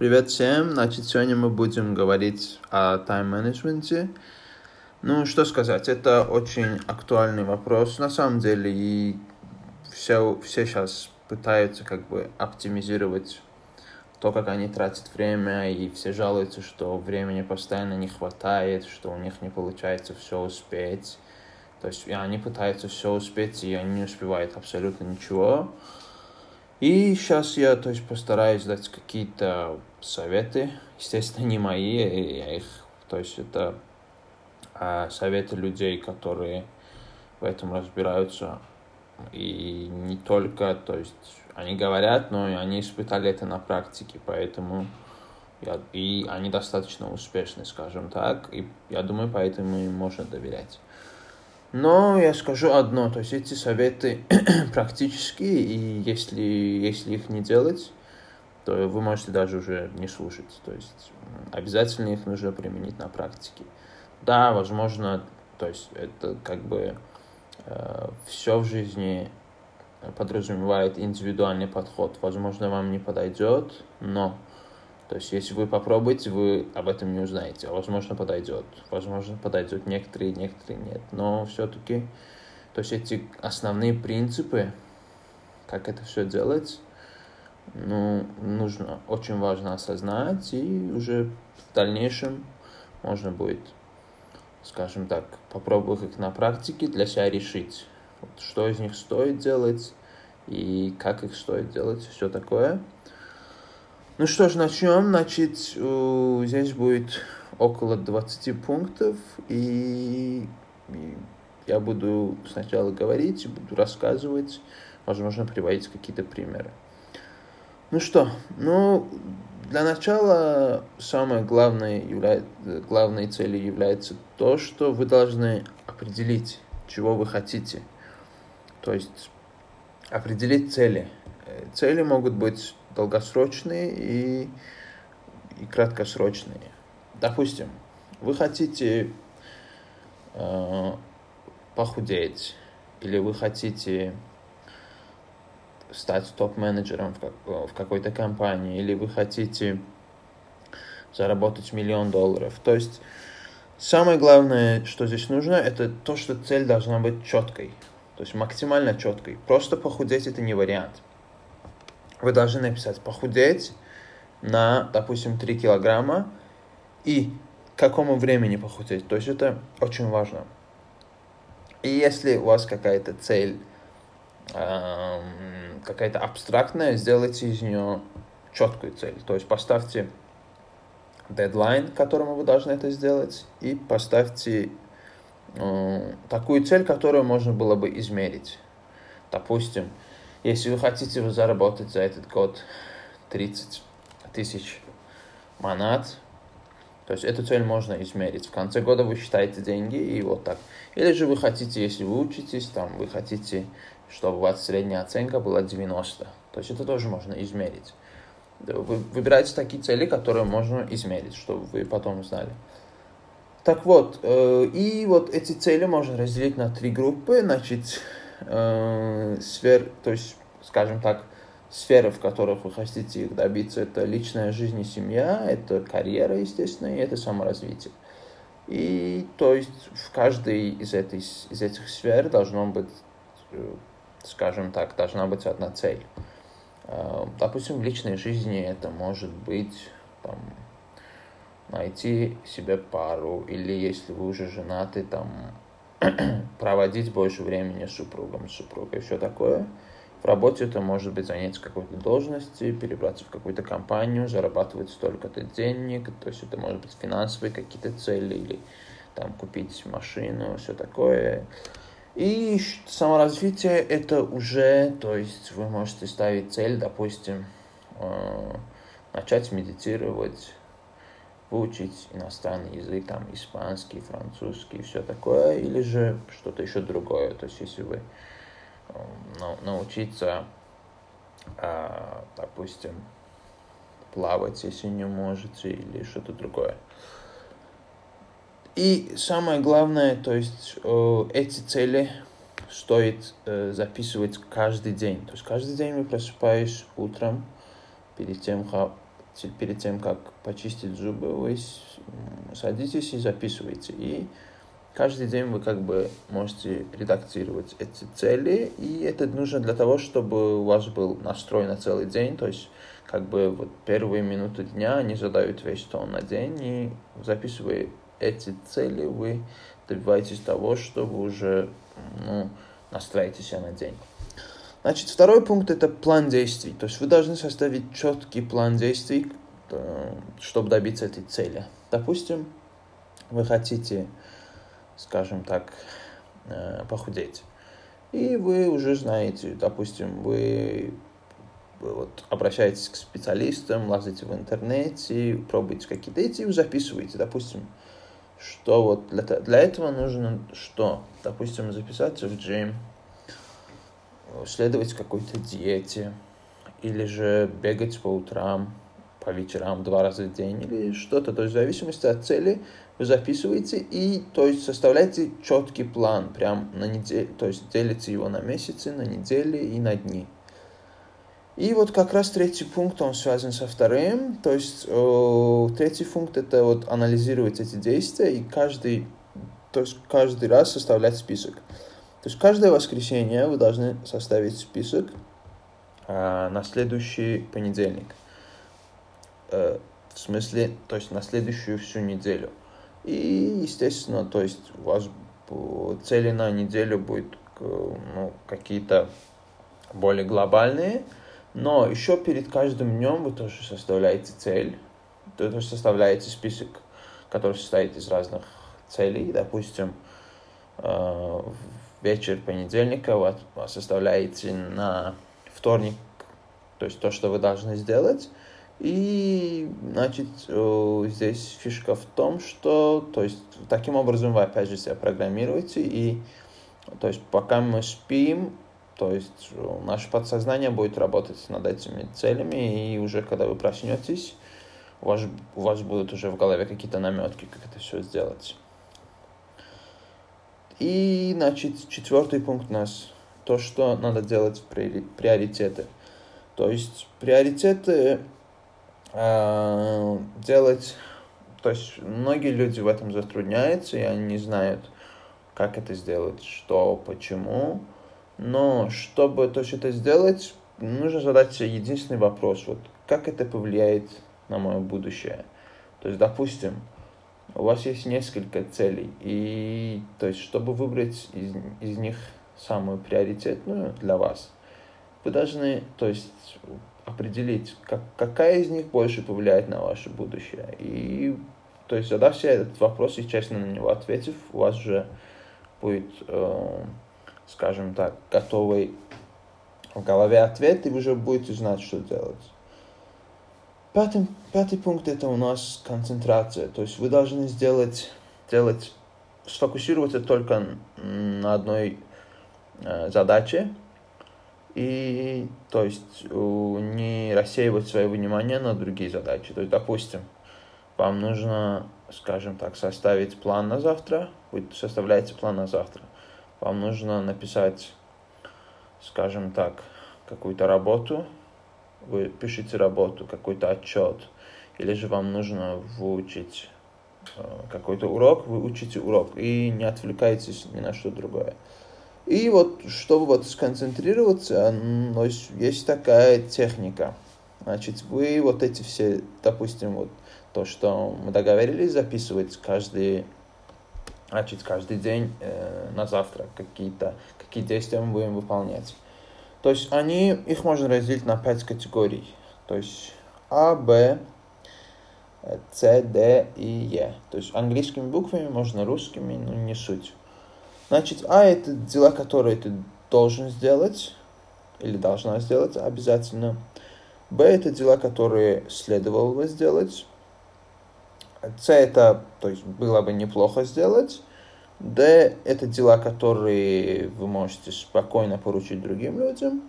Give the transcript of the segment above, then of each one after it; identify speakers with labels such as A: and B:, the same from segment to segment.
A: Привет всем! Значит, сегодня мы будем говорить о тайм-менеджменте. Ну, что сказать, это очень актуальный вопрос на самом деле, и все, все сейчас пытаются как бы оптимизировать то, как они тратят время, и все жалуются, что времени постоянно не хватает, что у них не получается все успеть. То есть и они пытаются все успеть, и они не успевают абсолютно ничего. И сейчас я, то есть, постараюсь дать какие-то советы. Естественно, не мои, я их, то есть, это а, советы людей, которые в этом разбираются. И не только, то есть, они говорят, но и они испытали это на практике, поэтому я, и они достаточно успешны, скажем так, и я думаю, поэтому им можно доверять. Но я скажу одно, то есть эти советы практические, и если, если их не делать, то вы можете даже уже не слушать. То есть обязательно их нужно применить на практике. Да, возможно, то есть это как бы э, все в жизни подразумевает индивидуальный подход. Возможно, вам не подойдет, но то есть, если вы попробуете, вы об этом не узнаете. А возможно, подойдет. Возможно, подойдет некоторые, некоторые нет. Но все-таки, то есть, эти основные принципы, как это все делать, ну, нужно, очень важно осознать, и уже в дальнейшем можно будет, скажем так, попробовать их на практике для себя решить, вот, что из них стоит делать и как их стоит делать, все такое. Ну что ж, начнем. Значит, здесь будет около 20 пунктов, и я буду сначала говорить, буду рассказывать, возможно, приводить какие-то примеры. Ну что, ну, для начала самой главной, является, главной целью является то, что вы должны определить, чего вы хотите. То есть определить цели. Э, цели могут быть долгосрочные и, и краткосрочные. Допустим, вы хотите э, похудеть, или вы хотите стать топ-менеджером в, как, в какой-то компании, или вы хотите заработать миллион долларов. То есть самое главное, что здесь нужно, это то, что цель должна быть четкой. То есть максимально четкой. Просто похудеть это не вариант вы должны написать похудеть на, допустим, 3 килограмма и к какому времени похудеть. То есть это очень важно. И если у вас какая-то цель, какая-то абстрактная, сделайте из нее четкую цель. То есть поставьте дедлайн, к которому вы должны это сделать, и поставьте э, такую цель, которую можно было бы измерить. Допустим, если вы хотите заработать за этот год 30 тысяч монат, то есть эту цель можно измерить. В конце года вы считаете деньги и вот так. Или же вы хотите, если вы учитесь, там вы хотите, чтобы у вас средняя оценка была 90. То есть это тоже можно измерить. Вы выбираете такие цели, которые можно измерить, чтобы вы потом знали. Так вот, э, и вот эти цели можно разделить на три группы. Значит, э, сфер, то есть, скажем так, сферы, в которых вы хотите их добиться, это личная жизнь и семья, это карьера, естественно, и это саморазвитие. И то есть в каждой из, этой, из этих сфер должно быть, э, скажем так, должна быть одна цель. Э, допустим, в личной жизни это может быть там, найти себе пару, или если вы уже женаты, там, проводить больше времени с супругом, с супругой, все такое. В работе это может быть занять какой-то должности, перебраться в какую-то компанию, зарабатывать столько-то денег, то есть это может быть финансовые какие-то цели или там купить машину, все такое. И саморазвитие это уже, то есть вы можете ставить цель, допустим, э, начать медитировать, выучить иностранный язык, там, испанский, французский, все такое, или же что-то еще другое. То есть, если вы ну, научиться, а, допустим, плавать, если не можете, или что-то другое. И самое главное, то есть эти цели стоит э, записывать каждый день. То есть каждый день вы просыпаетесь утром, перед тем, перед тем, как почистить зубы, вы садитесь и записываете. И каждый день вы как бы можете редактировать эти цели, и это нужно для того, чтобы у вас был настрой на целый день, то есть как бы вот первые минуты дня они задают весь тон на день, и записывая эти цели, вы добиваетесь того, что вы уже ну, настраиваете себя на день. Значит, второй пункт – это план действий. То есть вы должны составить четкий план действий, э, чтобы добиться этой цели. Допустим, вы хотите, скажем так, э, похудеть. И вы уже знаете, допустим, вы вот обращаетесь к специалистам, лазите в интернете, пробуете какие-то эти и записываете, допустим, что вот для, для этого нужно что? Допустим, записаться в джим, следовать какой-то диете, или же бегать по утрам, по вечерам два раза в день, или что-то. То есть в зависимости от цели вы записываете и то есть составляете четкий план прям на неделю, то есть делите его на месяцы, на недели и на дни. И вот как раз третий пункт, он связан со вторым. То есть э, третий пункт это вот анализировать эти действия и каждый, то есть каждый раз составлять список. То есть каждое воскресенье вы должны составить список э, на следующий понедельник. Э, в смысле, то есть на следующую всю неделю. И, естественно, то есть у вас цели на неделю будут ну, какие-то более глобальные, но еще перед каждым днем вы тоже составляете цель, то тоже составляете список, который состоит из разных целей. Допустим, э, вечер понедельника вы составляете на вторник, то есть то, что вы должны сделать. И, значит, э, здесь фишка в том, что, то есть, таким образом вы опять же себя программируете, и, то есть, пока мы спим, то есть э, наше подсознание будет работать над этими целями, и уже когда вы проснетесь, у вас, у вас будут уже в голове какие-то наметки, как это все сделать. И, значит, четвертый пункт у нас то, что надо делать в приоритеты. То есть приоритеты э, делать, то есть многие люди в этом затрудняются, и они не знают, как это сделать, что, почему. Но чтобы то есть это сделать, нужно задать себе единственный вопрос. Вот как это повлияет на мое будущее? То есть, допустим, у вас есть несколько целей, и то есть, чтобы выбрать из, из них самую приоритетную для вас, вы должны, то есть, определить, как, какая из них больше повлияет на ваше будущее. И, то есть, задав себе этот вопрос и честно на него ответив, у вас уже будет э, скажем так, готовый в голове ответ, и уже будете знать, что делать. Пятый, пятый пункт это у нас концентрация. То есть вы должны сделать, делать, сфокусироваться только на одной э, задаче, и то есть не рассеивать свое внимание на другие задачи. То есть, допустим, вам нужно, скажем так, составить план на завтра, вы составляете план на завтра вам нужно написать, скажем так, какую-то работу, вы пишете работу, какой-то отчет, или же вам нужно выучить э, какой-то урок, вы учите урок и не отвлекайтесь ни на что другое. И вот, чтобы вот сконцентрироваться, есть такая техника. Значит, вы вот эти все, допустим, вот то, что мы договорились записывать каждый значит, каждый день э, на завтрак какие-то, какие действия мы будем выполнять. То есть они, их можно разделить на пять категорий. То есть А, Б, С, Д и Е. То есть английскими буквами, можно русскими, но не суть. Значит, А это дела, которые ты должен сделать или должна сделать обязательно. Б это дела, которые следовало бы сделать. С это, то есть было бы неплохо сделать. Д это дела, которые вы можете спокойно поручить другим людям.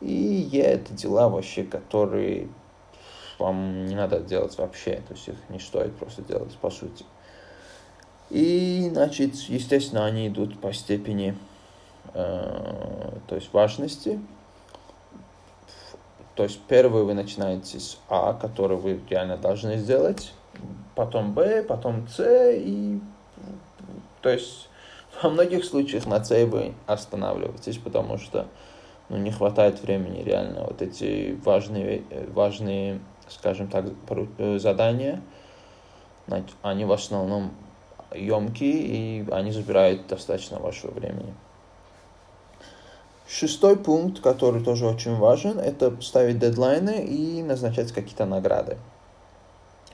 A: И Е это дела вообще, которые вам не надо делать вообще. То есть их не стоит просто делать по сути. И, значит, естественно, они идут по степени, э, то есть важности. то есть первый вы начинаете с А, который вы реально должны сделать, потом Б, потом С, и то есть во многих случаях на С вы останавливаетесь, потому что ну, не хватает времени реально вот эти важные, важные, скажем так, э, задания, они в основном емкие, и они забирают достаточно вашего времени. Шестой пункт, который тоже очень важен, это ставить дедлайны и назначать какие-то награды.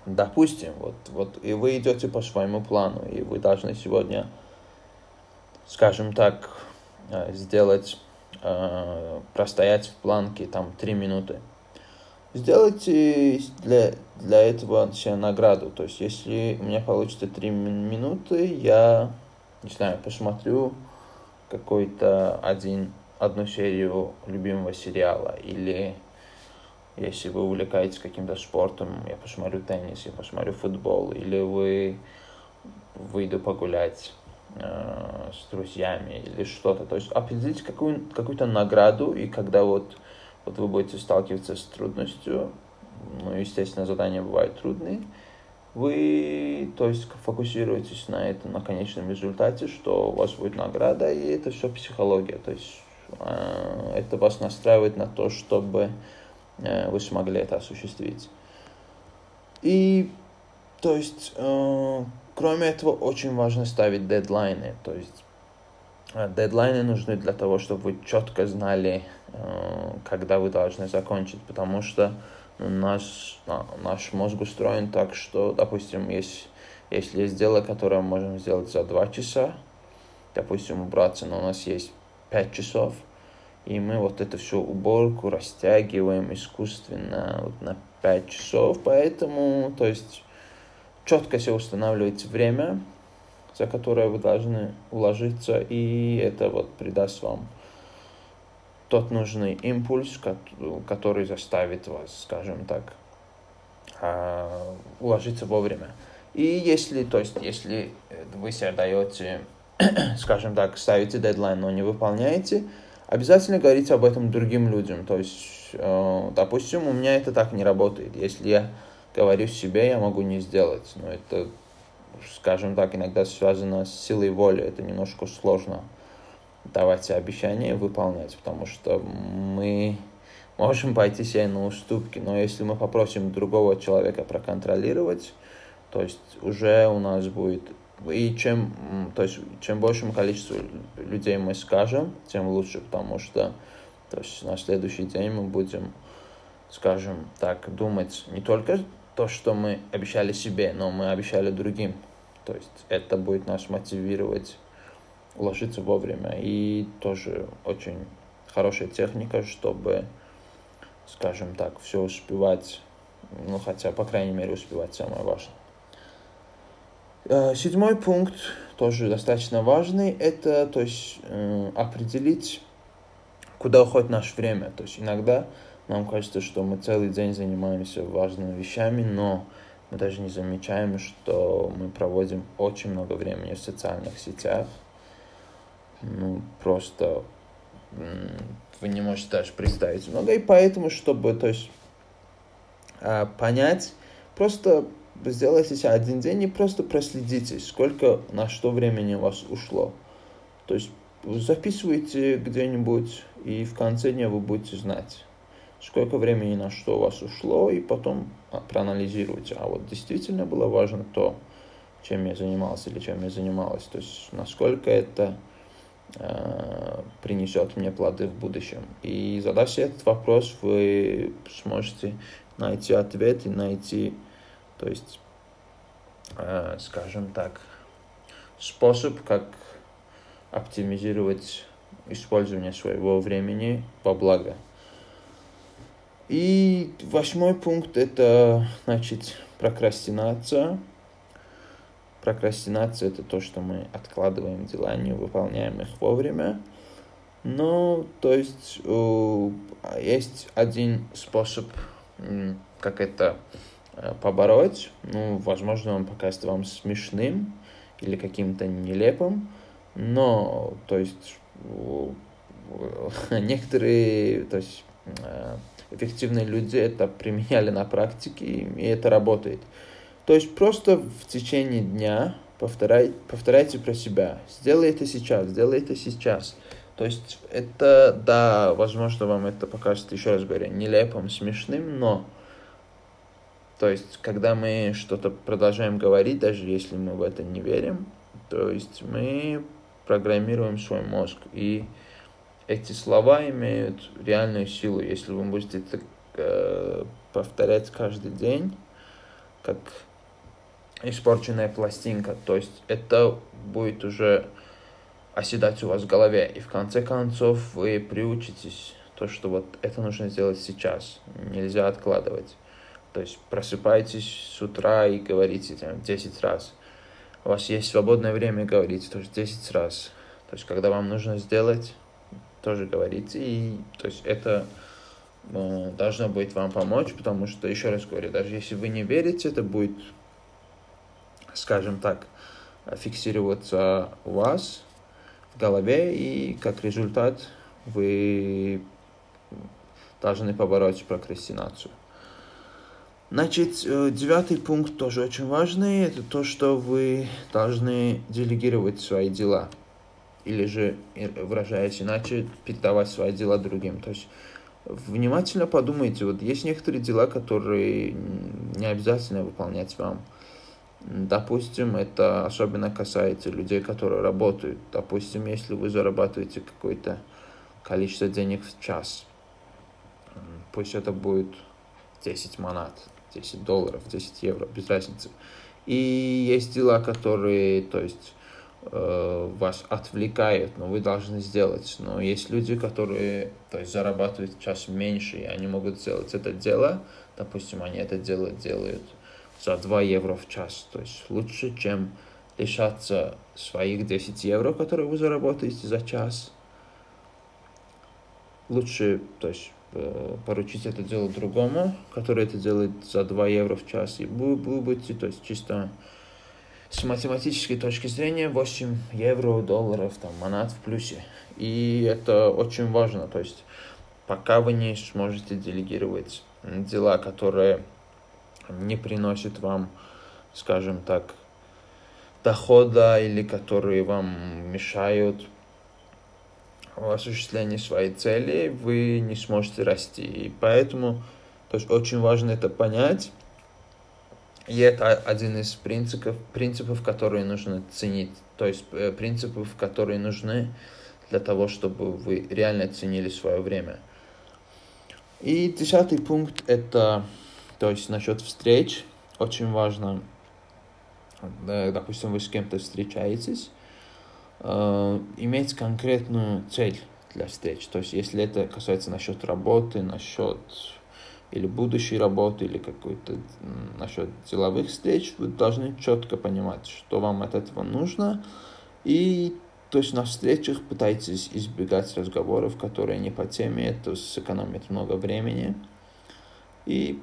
A: Допустим, вот, вот и вы идете по своему плану, и вы должны сегодня, скажем так, э, сделать, э, простоять в планке там три минуты. Сделайте для, для этого себе награду. То есть, если у меня получится три минуты, я, не знаю, посмотрю какой-то один одну серию любимого сериала, или если вы увлекаетесь каким-то спортом, я посмотрю теннис, я посмотрю футбол, или вы выйду погулять э, с друзьями или что-то. То есть определите какую, какую-то награду, и когда вот, вот вы будете сталкиваться с трудностью, ну, естественно, задания бывают трудные, вы, то есть, фокусируетесь на этом, на конечном результате, что у вас будет награда, и это все психология. То есть Э, это вас настраивает на то, чтобы вы смогли это осуществить. И, то есть, э, кроме этого, очень важно ставить дедлайны. То есть, дедлайны нужны для того, чтобы вы четко знали, когда вы должны закончить, потому что наш, наш мозг устроен так, что, допустим, есть, если есть дело, которое мы можем сделать за два часа, допустим, убраться, но у нас есть 5 часов, и мы вот эту всю уборку растягиваем искусственно вот на 5 часов, поэтому, то есть, четко себе устанавливаете время, за которое вы должны уложиться, и это вот придаст вам тот нужный импульс, который заставит вас, скажем так, а, уложиться вовремя. И если, то есть, если вы себе даете скажем так, ставите дедлайн, но не выполняете, обязательно говорите об этом другим людям. То есть, э, допустим, у меня это так не работает. Если я говорю себе, я могу не сделать. Но это, скажем так, иногда связано с силой воли. Это немножко сложно давать обещания и выполнять, потому что мы можем пойти себе на уступки, но если мы попросим другого человека проконтролировать, то есть уже у нас будет и чем, то есть, чем большему количеству людей мы скажем, тем лучше, потому что то есть, на следующий день мы будем, скажем так, думать не только то, что мы обещали себе, но мы обещали другим. То есть это будет нас мотивировать уложиться вовремя. И тоже очень хорошая техника, чтобы, скажем так, все успевать, ну хотя, по крайней мере, успевать самое важное. Э, седьмой пункт, тоже достаточно важный, это то есть, э, определить, куда уходит наше время. То есть иногда нам кажется, что мы целый день занимаемся важными вещами, но мы даже не замечаем, что мы проводим очень много времени в социальных сетях. Ну, просто вы не можете даже представить много. И поэтому, чтобы то есть, э, понять, просто сделайте себе один день и просто проследите, сколько, на что времени у вас ушло. То есть записывайте где-нибудь, и в конце дня вы будете знать, сколько времени на что у вас ушло, и потом а, проанализируйте. А вот действительно было важно то, чем я занимался или чем я занималась. То есть насколько это э, принесет мне плоды в будущем. И задав себе этот вопрос, вы сможете найти ответ и найти то есть, э, скажем так, способ, как оптимизировать использование своего времени по благо. И восьмой пункт это, значит, прокрастинация. Прокрастинация это то, что мы откладываем дела, не выполняем их вовремя. Но, то есть, есть один способ, как это побороть. Ну, возможно, он покажется вам смешным или каким-то нелепым, но, то есть, некоторые, то есть, э, эффективные люди это применяли на практике, и это работает. То есть просто в течение дня повторяй, повторяйте про себя. Сделай это сейчас, сделай это сейчас. То есть это, да, возможно, вам это покажется, еще раз говорю, нелепым, смешным, но то есть, когда мы что-то продолжаем говорить, даже если мы в это не верим, то есть мы программируем свой мозг. И эти слова имеют реальную силу. Если вы будете это э, повторять каждый день, как испорченная пластинка, то есть это будет уже оседать у вас в голове. И в конце концов вы приучитесь то, что вот это нужно сделать сейчас, нельзя откладывать. То есть просыпайтесь с утра и говорите там, 10 раз. У вас есть свободное время, говорите тоже 10 раз. То есть когда вам нужно сделать, тоже говорите. И то есть это э, должно быть вам помочь, потому что, еще раз говорю, даже если вы не верите, это будет, скажем так, фиксироваться у вас в голове, и как результат вы должны побороть прокрастинацию. Значит, э, девятый пункт тоже очень важный. Это то, что вы должны делегировать свои дела. Или же, выражаясь иначе, передавать свои дела другим. То есть, внимательно подумайте, вот есть некоторые дела, которые не обязательно выполнять вам. Допустим, это особенно касается людей, которые работают. Допустим, если вы зарабатываете какое-то количество денег в час, пусть это будет 10 монат, 10 долларов, 10 евро, без разницы. И есть дела, которые, то есть, э, вас отвлекают, но вы должны сделать. Но есть люди, которые, то есть, зарабатывают час меньше, и они могут сделать это дело. Допустим, они это дело делают за 2 евро в час. То есть, лучше, чем лишаться своих 10 евро, которые вы заработаете за час. Лучше, то есть, Э, поручить это дело другому, который это делает за 2 евро в час, и вы, будете, то есть чисто с математической точки зрения 8 евро, долларов, там, монат в плюсе. И это очень важно, то есть пока вы не сможете делегировать дела, которые не приносят вам, скажем так, дохода или которые вам мешают осуществлении своей цели вы не сможете расти. И поэтому то есть, очень важно это понять. И это один из принципов, принципов, которые нужно ценить. То есть э, принципов, которые нужны для того, чтобы вы реально ценили свое время. И десятый пункт это, то есть насчет встреч, очень важно, допустим, вы с кем-то встречаетесь, э, иметь конкретную цель для встреч. То есть, если это касается насчет работы, насчет или будущей работы, или какой-то насчет деловых встреч, вы должны четко понимать, что вам от этого нужно. И то есть на встречах пытайтесь избегать разговоров, которые не по теме, это сэкономит много времени. И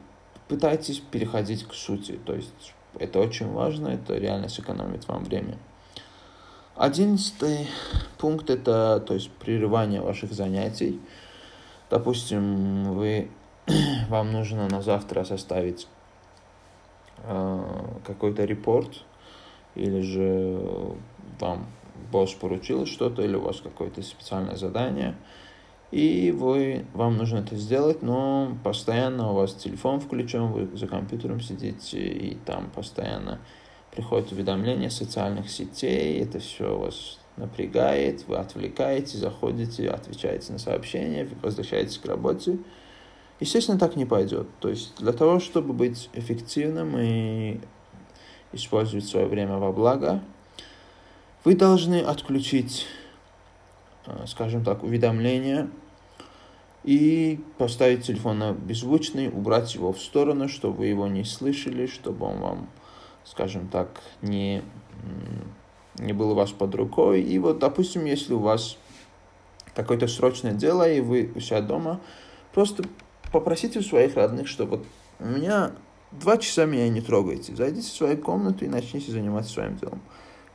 A: пытайтесь переходить к сути. То есть это очень важно, это реально сэкономит вам время. Одиннадцатый пункт – это то есть, прерывание ваших занятий. Допустим, вы, вам нужно на завтра составить э, какой-то репорт, или же вам босс поручил что-то, или у вас какое-то специальное задание, и вы, вам нужно это сделать, но постоянно у вас телефон включен, вы за компьютером сидите, и там постоянно приходят уведомления социальных сетей, это все вас напрягает, вы отвлекаете, заходите, отвечаете на сообщения, возвращаетесь к работе. Естественно, так не пойдет. То есть для того, чтобы быть эффективным и использовать свое время во благо, вы должны отключить, э, скажем так, уведомления и поставить телефон на беззвучный, убрать его в сторону, чтобы вы его не слышали, чтобы он вам скажем так, не, не было у вас под рукой. И вот, допустим, если у вас какое-то срочное дело, и вы у себя дома, просто попросите у своих родных, что вот у меня два часа меня не трогайте, зайдите в свою комнату и начните заниматься своим делом.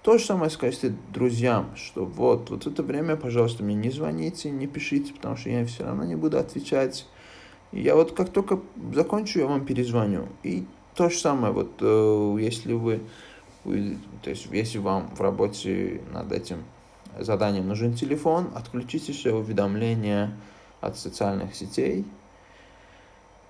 A: То же самое скажите друзьям, что вот, вот это время, пожалуйста, мне не звоните, не пишите, потому что я все равно не буду отвечать. Я вот как только закончу, я вам перезвоню. И то же самое, вот э, если вы, вы, то есть если вам в работе над этим заданием нужен телефон, отключите все уведомления от социальных сетей.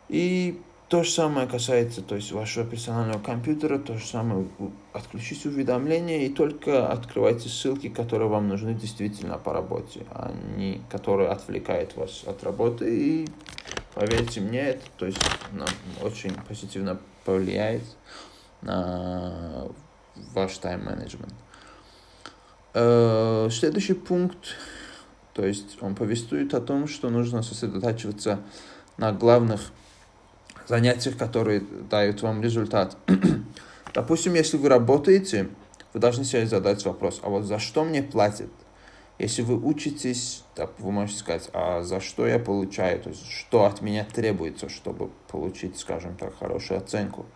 A: И то же самое касается то есть, вашего персонального компьютера, то же самое отключите уведомления и только открывайте ссылки, которые вам нужны действительно по работе, а не которые отвлекают вас от работы. И поверьте мне, это то есть, нам очень позитивно повлияет на ваш тайм-менеджмент. Э, следующий пункт, то есть он повествует о том, что нужно сосредотачиваться на главных занятиях, которые дают вам результат. Допустим, если вы работаете, вы должны себе задать вопрос, а вот за что мне платят? Если вы учитесь, так, вы можете сказать, а за что я получаю, то есть что от меня требуется, чтобы получить, скажем так, хорошую оценку.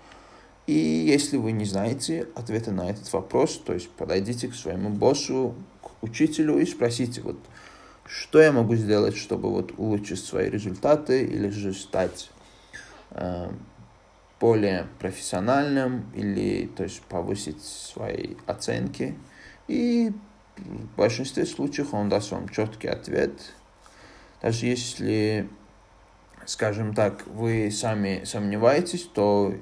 A: И если вы не знаете ответа на этот вопрос, то есть подойдите к своему боссу, к учителю и спросите, вот, что я могу сделать, чтобы вот улучшить свои результаты или же стать Э, более профессиональным или то есть повысить свои оценки. И в большинстве случаев он даст вам четкий ответ. Даже если, скажем так, вы сами сомневаетесь, то,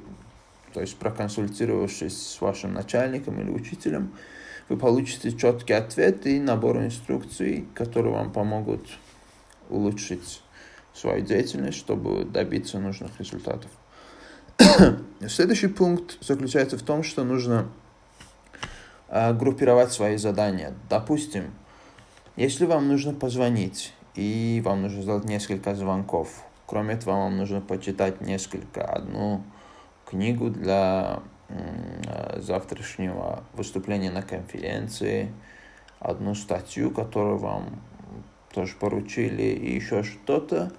A: то есть проконсультировавшись с вашим начальником или учителем, вы получите четкий ответ и набор инструкций, которые вам помогут улучшить свою деятельность, чтобы добиться нужных результатов. Следующий пункт заключается в том, что нужно группировать свои задания. Допустим, если вам нужно позвонить, и вам нужно сделать несколько звонков, кроме этого вам нужно почитать несколько, одну книгу для э, завтрашнего выступления на конференции, одну статью, которую вам тоже поручили и еще что-то.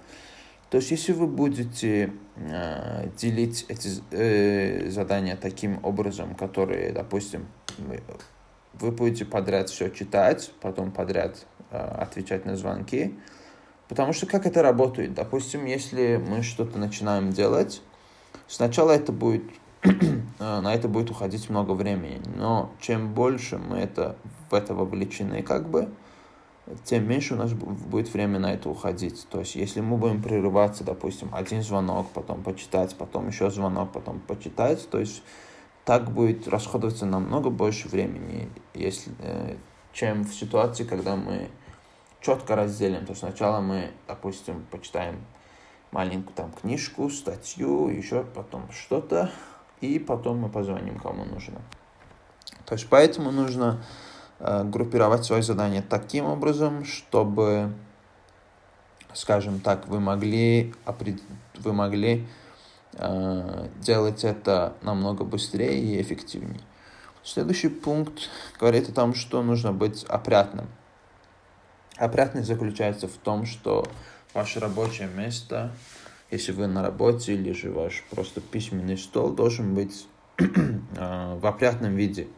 A: То есть, если вы будете э, делить эти э, задания таким образом, которые, допустим, вы, будете подряд все читать, потом подряд э, отвечать на звонки, потому что как это работает? Допустим, если мы что-то начинаем делать, сначала это будет э, на это будет уходить много времени, но чем больше мы это в это вовлечены, как бы, тем меньше у нас будет время на это уходить. То есть, если мы будем прерываться, допустим, один звонок, потом почитать, потом еще звонок, потом почитать, то есть так будет расходоваться намного больше времени, если, э, чем в ситуации, когда мы четко разделим. То есть сначала мы, допустим, почитаем маленькую там книжку, статью, еще потом что-то, и потом мы позвоним, кому нужно. То есть поэтому нужно Э, группировать свои задания таким образом, чтобы, скажем так, вы могли, вы могли делать это намного быстрее и эффективнее. Следующий пункт говорит о том, что нужно быть опрятным. Опрятность заключается в том, что ваше рабочее место, если вы на работе или же ваш просто письменный стол, должен быть э, в опрятном виде.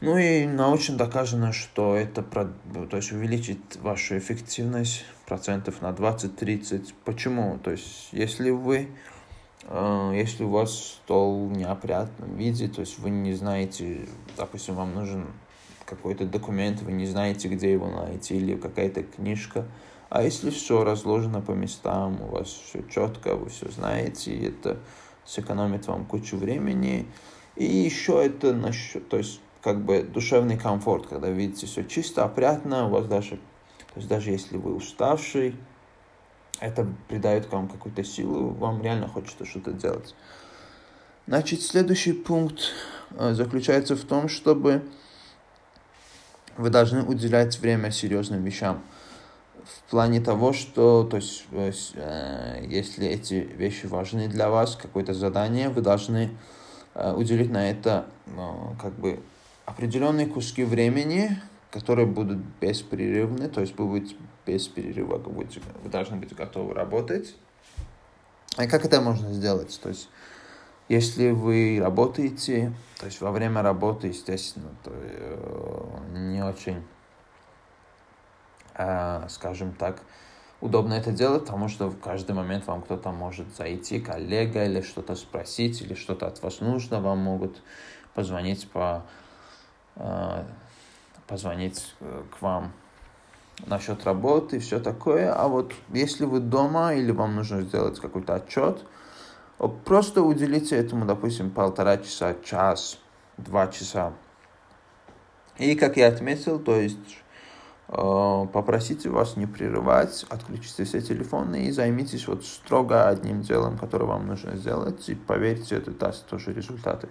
A: Ну и научно доказано, что это то есть увеличит вашу эффективность процентов на 20-30. Почему? То есть если вы э, если у вас стол в неопрятном виде, то есть вы не знаете, допустим, вам нужен какой-то документ, вы не знаете, где его найти, или какая-то книжка, а если все разложено по местам, у вас все четко, вы все знаете, это сэкономит вам кучу времени. И еще это насчет, то есть как бы душевный комфорт, когда видите все чисто, опрятно, у вас даже, то есть даже если вы уставший, это придает вам какую-то силу, вам реально хочется что-то делать. Значит, следующий пункт э, заключается в том, чтобы вы должны уделять время серьезным вещам. В плане того, что, то есть, э, если эти вещи важны для вас, какое-то задание, вы должны э, уделить на это, как бы, определенные куски времени, которые будут беспрерывны, то есть вы будете без перерыва, вы, будете, вы должны быть готовы работать. И как это можно сделать? То есть, если вы работаете, то есть во время работы, естественно, то э, не очень, э, скажем так, удобно это делать, потому что в каждый момент вам кто-то может зайти, коллега, или что-то спросить, или что-то от вас нужно, вам могут позвонить по э, позвонить э, к вам насчет работы и все такое. А вот если вы дома или вам нужно сделать какой-то отчет, просто уделите этому, допустим, полтора часа, час, два часа. И, как я отметил, то есть э, попросите вас не прерывать, отключите все телефоны и займитесь вот строго одним делом, которое вам нужно сделать, и поверьте, это даст тоже результаты.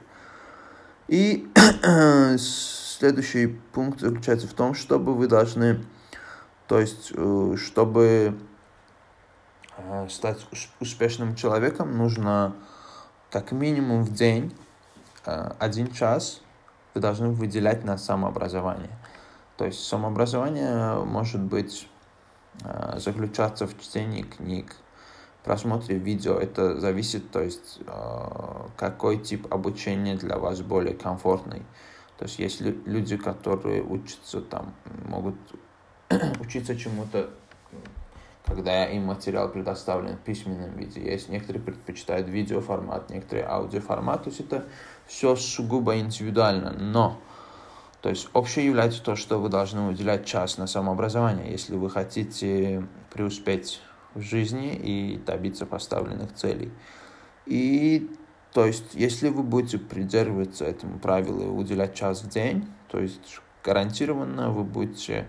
A: И следующий пункт заключается в том, чтобы вы должны то есть, э, чтобы э, стать успешным человеком, нужно как минимум в день э, один час вы должны выделять на самообразование. То есть самообразование может быть заключаться в чтении книг, просмотре видео. Это зависит, то есть какой тип обучения для вас более комфортный. То есть есть люди, которые учатся там, могут учиться чему-то, когда им материал предоставлен в письменном виде. Есть некоторые предпочитают видеоформат, некоторые аудиоформат. То есть это все сугубо индивидуально. Но то есть общее является то, что вы должны уделять час на самообразование, если вы хотите преуспеть в жизни и добиться поставленных целей. И то есть, если вы будете придерживаться этому правилу и уделять час в день, то есть гарантированно вы будете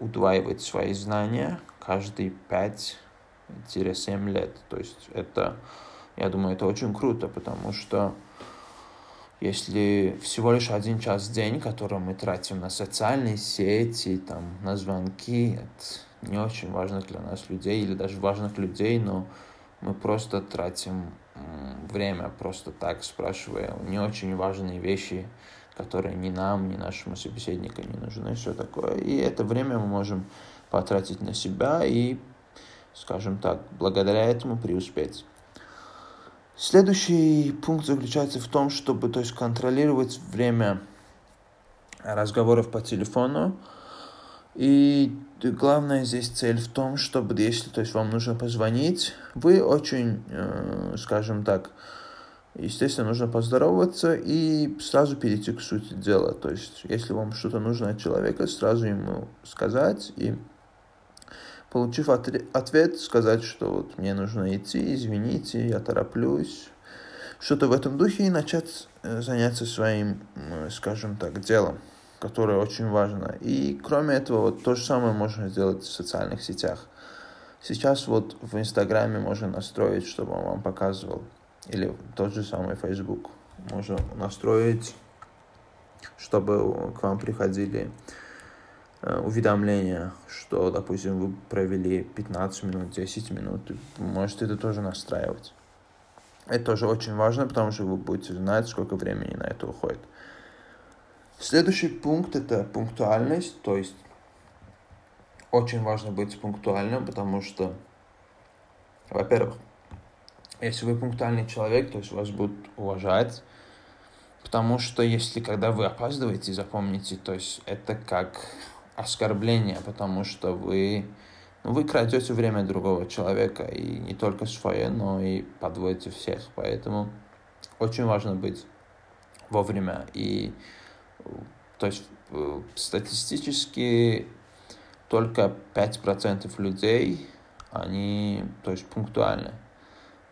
A: удваивать свои знания каждые 5-7 лет. То есть это, я думаю, это очень круто, потому что если всего лишь один час в день, который мы тратим на социальные сети, там, на звонки, это не очень важных для нас людей, или даже важных людей, но мы просто тратим время просто так, спрашивая не очень важные вещи, которые ни нам, ни нашему собеседнику не нужны, все такое. И это время мы можем потратить на себя и, скажем так, благодаря этому преуспеть. Следующий пункт заключается в том, чтобы то есть, контролировать время разговоров по телефону. И главная здесь цель в том, чтобы, если то есть, вам нужно позвонить, вы очень, э, скажем так, Естественно, нужно поздороваться и сразу перейти к сути дела. То есть, если вам что-то нужно от человека, сразу ему сказать и, получив ответ, сказать, что вот мне нужно идти, извините, я тороплюсь. Что-то в этом духе и начать э, заняться своим, скажем так, делом, которое очень важно. И кроме этого, вот то же самое можно сделать в социальных сетях. Сейчас вот в Инстаграме можно настроить, чтобы он вам показывал или тот же самый Facebook. Можно настроить, чтобы к вам приходили э, уведомления, что, допустим, вы провели 15 минут, 10 минут. Можете это тоже настраивать. Это тоже очень важно, потому что вы будете знать, сколько времени на это уходит. Следующий пункт это пунктуальность, то есть очень важно быть пунктуальным, потому что, во-первых, если вы пунктуальный человек, то есть вас будут уважать, потому что если когда вы опаздываете, запомните, то есть это как оскорбление, потому что вы, ну, вы крадете время другого человека, и не только свое, но и подводите всех, поэтому очень важно быть вовремя, и то есть э, статистически только 5% людей, они, то есть пунктуальны.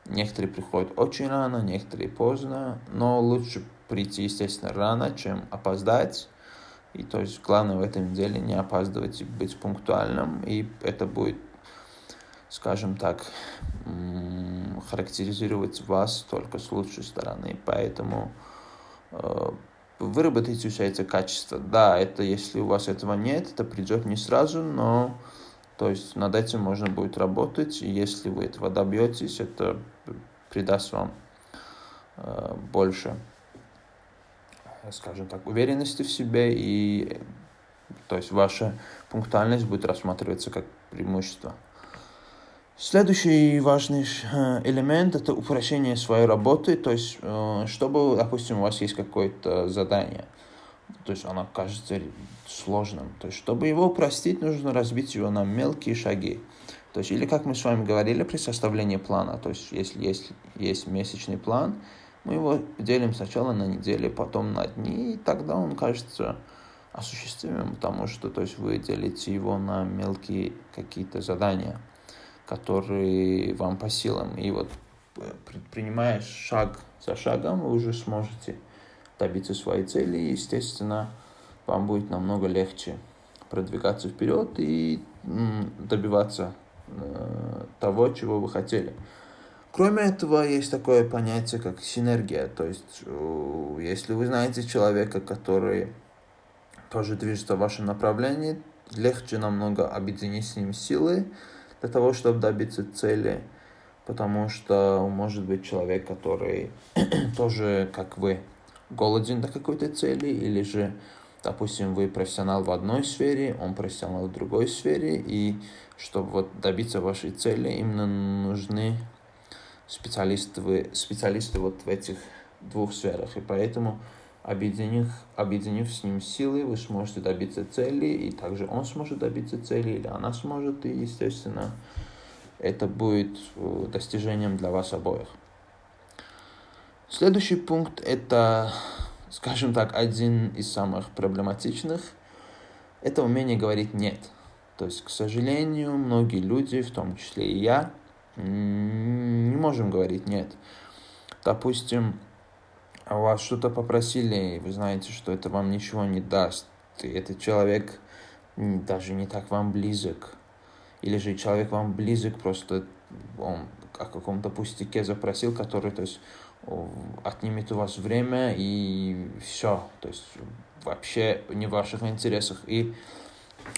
A: Некоторые приходят очень рано, некоторые поздно, но лучше прийти, естественно, рано, чем опоздать. И то есть главное в этом деле не опаздывать и быть пунктуальным, и это будет, скажем так, характеризировать вас только с лучшей стороны. Поэтому э, выработайте себя эти качества. Да, это если у вас этого нет, это придет не сразу, но то есть над этим можно будет работать, и если вы этого добьетесь, это придаст вам э, больше, скажем так, уверенности в себе, и то есть ваша пунктуальность будет рассматриваться как преимущество. Следующий важный э, элемент – это упрощение своей работы, то есть, э, чтобы, допустим, у вас есть какое-то задание – то есть оно кажется сложным. То есть, чтобы его упростить, нужно разбить его на мелкие шаги. То есть, или как мы с вами говорили при составлении плана, то есть, если есть, есть месячный план, мы его делим сначала на недели, потом на дни, и тогда он кажется осуществимым, потому что то есть, вы делите его на мелкие какие-то задания, которые вам по силам. И вот э, принимая шаг за шагом, вы уже сможете добиться своей цели, и, естественно, вам будет намного легче продвигаться вперед и добиваться того, чего вы хотели. Кроме этого, есть такое понятие, как синергия. То есть, если вы знаете человека, который тоже движется в вашем направлении, легче намного объединить с ним силы для того, чтобы добиться цели, потому что может быть человек, который тоже, как вы, голоден до какой-то цели, или же допустим, вы профессионал в одной сфере, он профессионал в другой сфере, и чтобы вот добиться вашей цели, именно нужны специалисты, специалисты вот в этих двух сферах. И поэтому, объединив, объединив с ним силы, вы сможете добиться цели, и также он сможет добиться цели, или она сможет, и, естественно, это будет э, достижением для вас обоих. Следующий пункт – это скажем так, один из самых проблематичных, это умение говорить «нет». То есть, к сожалению, многие люди, в том числе и я, не можем говорить «нет». Допустим, вас что-то попросили, и вы знаете, что это вам ничего не даст, и этот человек даже не так вам близок, или же человек вам близок, просто он о каком-то пустяке запросил, который, то есть, отнимет у вас время и все. То есть вообще не в ваших интересах. И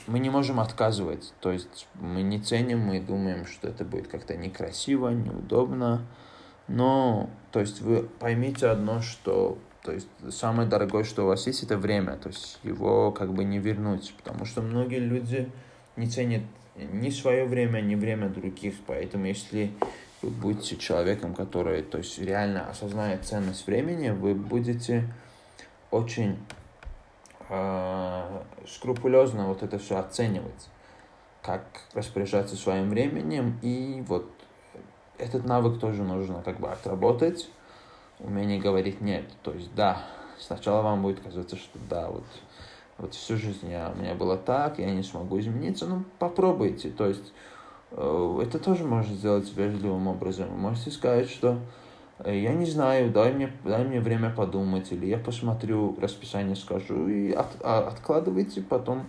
A: мы не можем отказывать. То есть мы не ценим, мы думаем, что это будет как-то некрасиво, неудобно. Но, то есть вы поймите одно, что то есть самое дорогое, что у вас есть, это время. То есть его как бы не вернуть. Потому что многие люди не ценят ни свое время, ни время других. Поэтому если вы будете человеком, который то есть, реально осознает ценность времени, вы будете очень э, скрупулезно вот это все оценивать, как распоряжаться своим временем, и вот этот навык тоже нужно как бы отработать, умение говорить нет, то есть да, сначала вам будет казаться, что да, вот, вот всю жизнь я, у меня было так, я не смогу измениться, ну попробуйте, то есть это тоже можно сделать вежливым образом. Вы можете сказать, что э, я не знаю, дай мне, дай мне время подумать, или я посмотрю расписание, скажу, и от, а, откладывайте, потом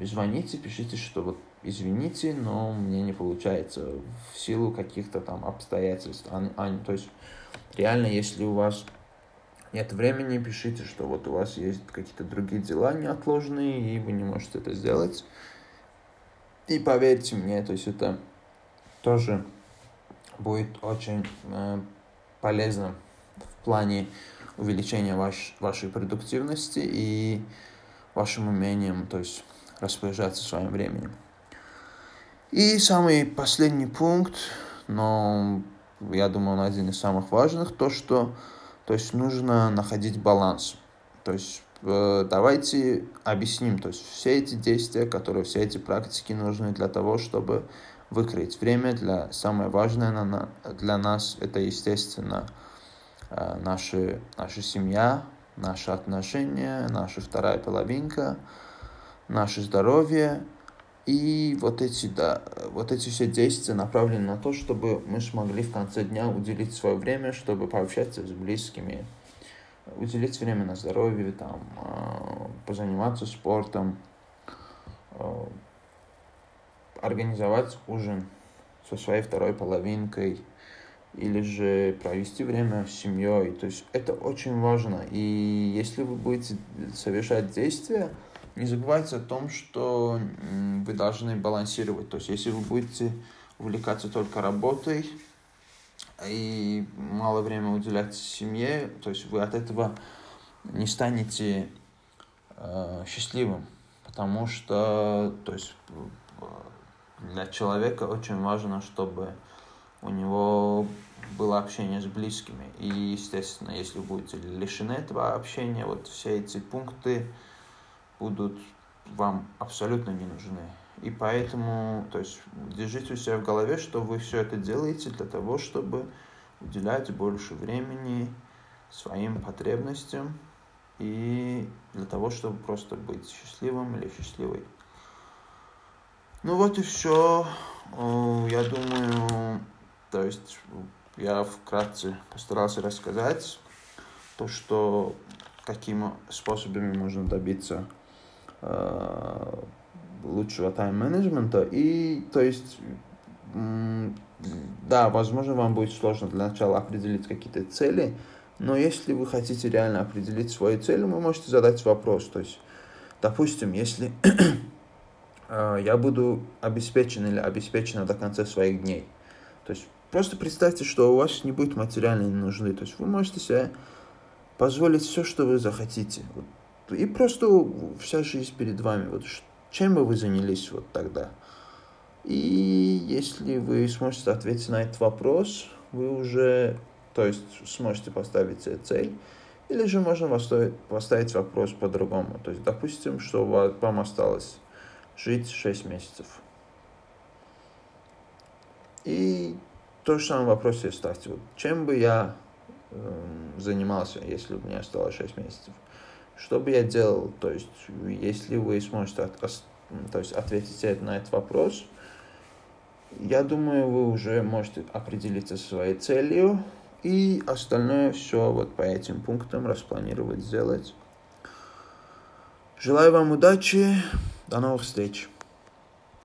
A: звоните, пишите, что вот извините, но мне не получается в силу каких-то там обстоятельств. А, а, то есть реально, если у вас нет времени, пишите, что вот у вас есть какие-то другие дела неотложные, и вы не можете это сделать. И поверьте мне, то есть это тоже будет очень э, полезно в плане увеличения ваш, вашей продуктивности и вашим умением, то есть распоряжаться своим временем. И самый последний пункт, но я думаю, он один из самых важных, то, что то есть нужно находить баланс. То есть давайте объясним, то есть все эти действия, которые, все эти практики нужны для того, чтобы выкроить время для самое важное для нас, это, естественно, э, наши, наша семья, наши отношения, наша вторая половинка, наше здоровье. И вот эти, да, вот эти все действия направлены на то, чтобы мы смогли в конце дня уделить свое время, чтобы пообщаться с близкими, уделить время на здоровье, там, а, позаниматься спортом, а, организовать ужин со своей второй половинкой или же провести время с семьей. То есть это очень важно. И если вы будете совершать действия, не забывайте о том, что вы должны балансировать. То есть если вы будете увлекаться только работой, и мало времени уделять семье, то есть вы от этого не станете э, счастливым, потому что, то есть для человека очень важно, чтобы у него было общение с близкими. И, естественно, если будете лишены этого общения, вот все эти пункты будут вам абсолютно не нужны. И поэтому, то есть, держите у себя в голове, что вы все это делаете для того, чтобы уделять больше времени своим потребностям и для того, чтобы просто быть счастливым или счастливой. Ну вот и все. Я думаю, то есть я вкратце постарался рассказать то, что какими способами можно добиться э, лучшего тайм-менеджмента. И, то есть, да, возможно, вам будет сложно для начала определить какие-то цели, но если вы хотите реально определить свою цель, вы можете задать вопрос. То есть, допустим, если э, я буду обеспечен или обеспечена до конца своих дней, то есть просто представьте, что у вас не будет материальной нужды. То есть вы можете себе позволить все, что вы захотите. И просто вся жизнь перед вами. Вот чем бы вы занялись вот тогда? И если вы сможете ответить на этот вопрос, вы уже, то есть, сможете поставить себе цель. Или же можно поставить вопрос по-другому. То есть, допустим, что вам осталось жить 6 месяцев. И то же самое вопрос себе ставьте. Вот, чем бы я Эм, занимался, если у меня осталось 6 месяцев. Что бы я делал? То есть, если вы сможете от, то есть, ответить на этот вопрос, я думаю, вы уже можете определиться со своей целью, и остальное все вот по этим пунктам распланировать, сделать. Желаю вам удачи, до новых встреч!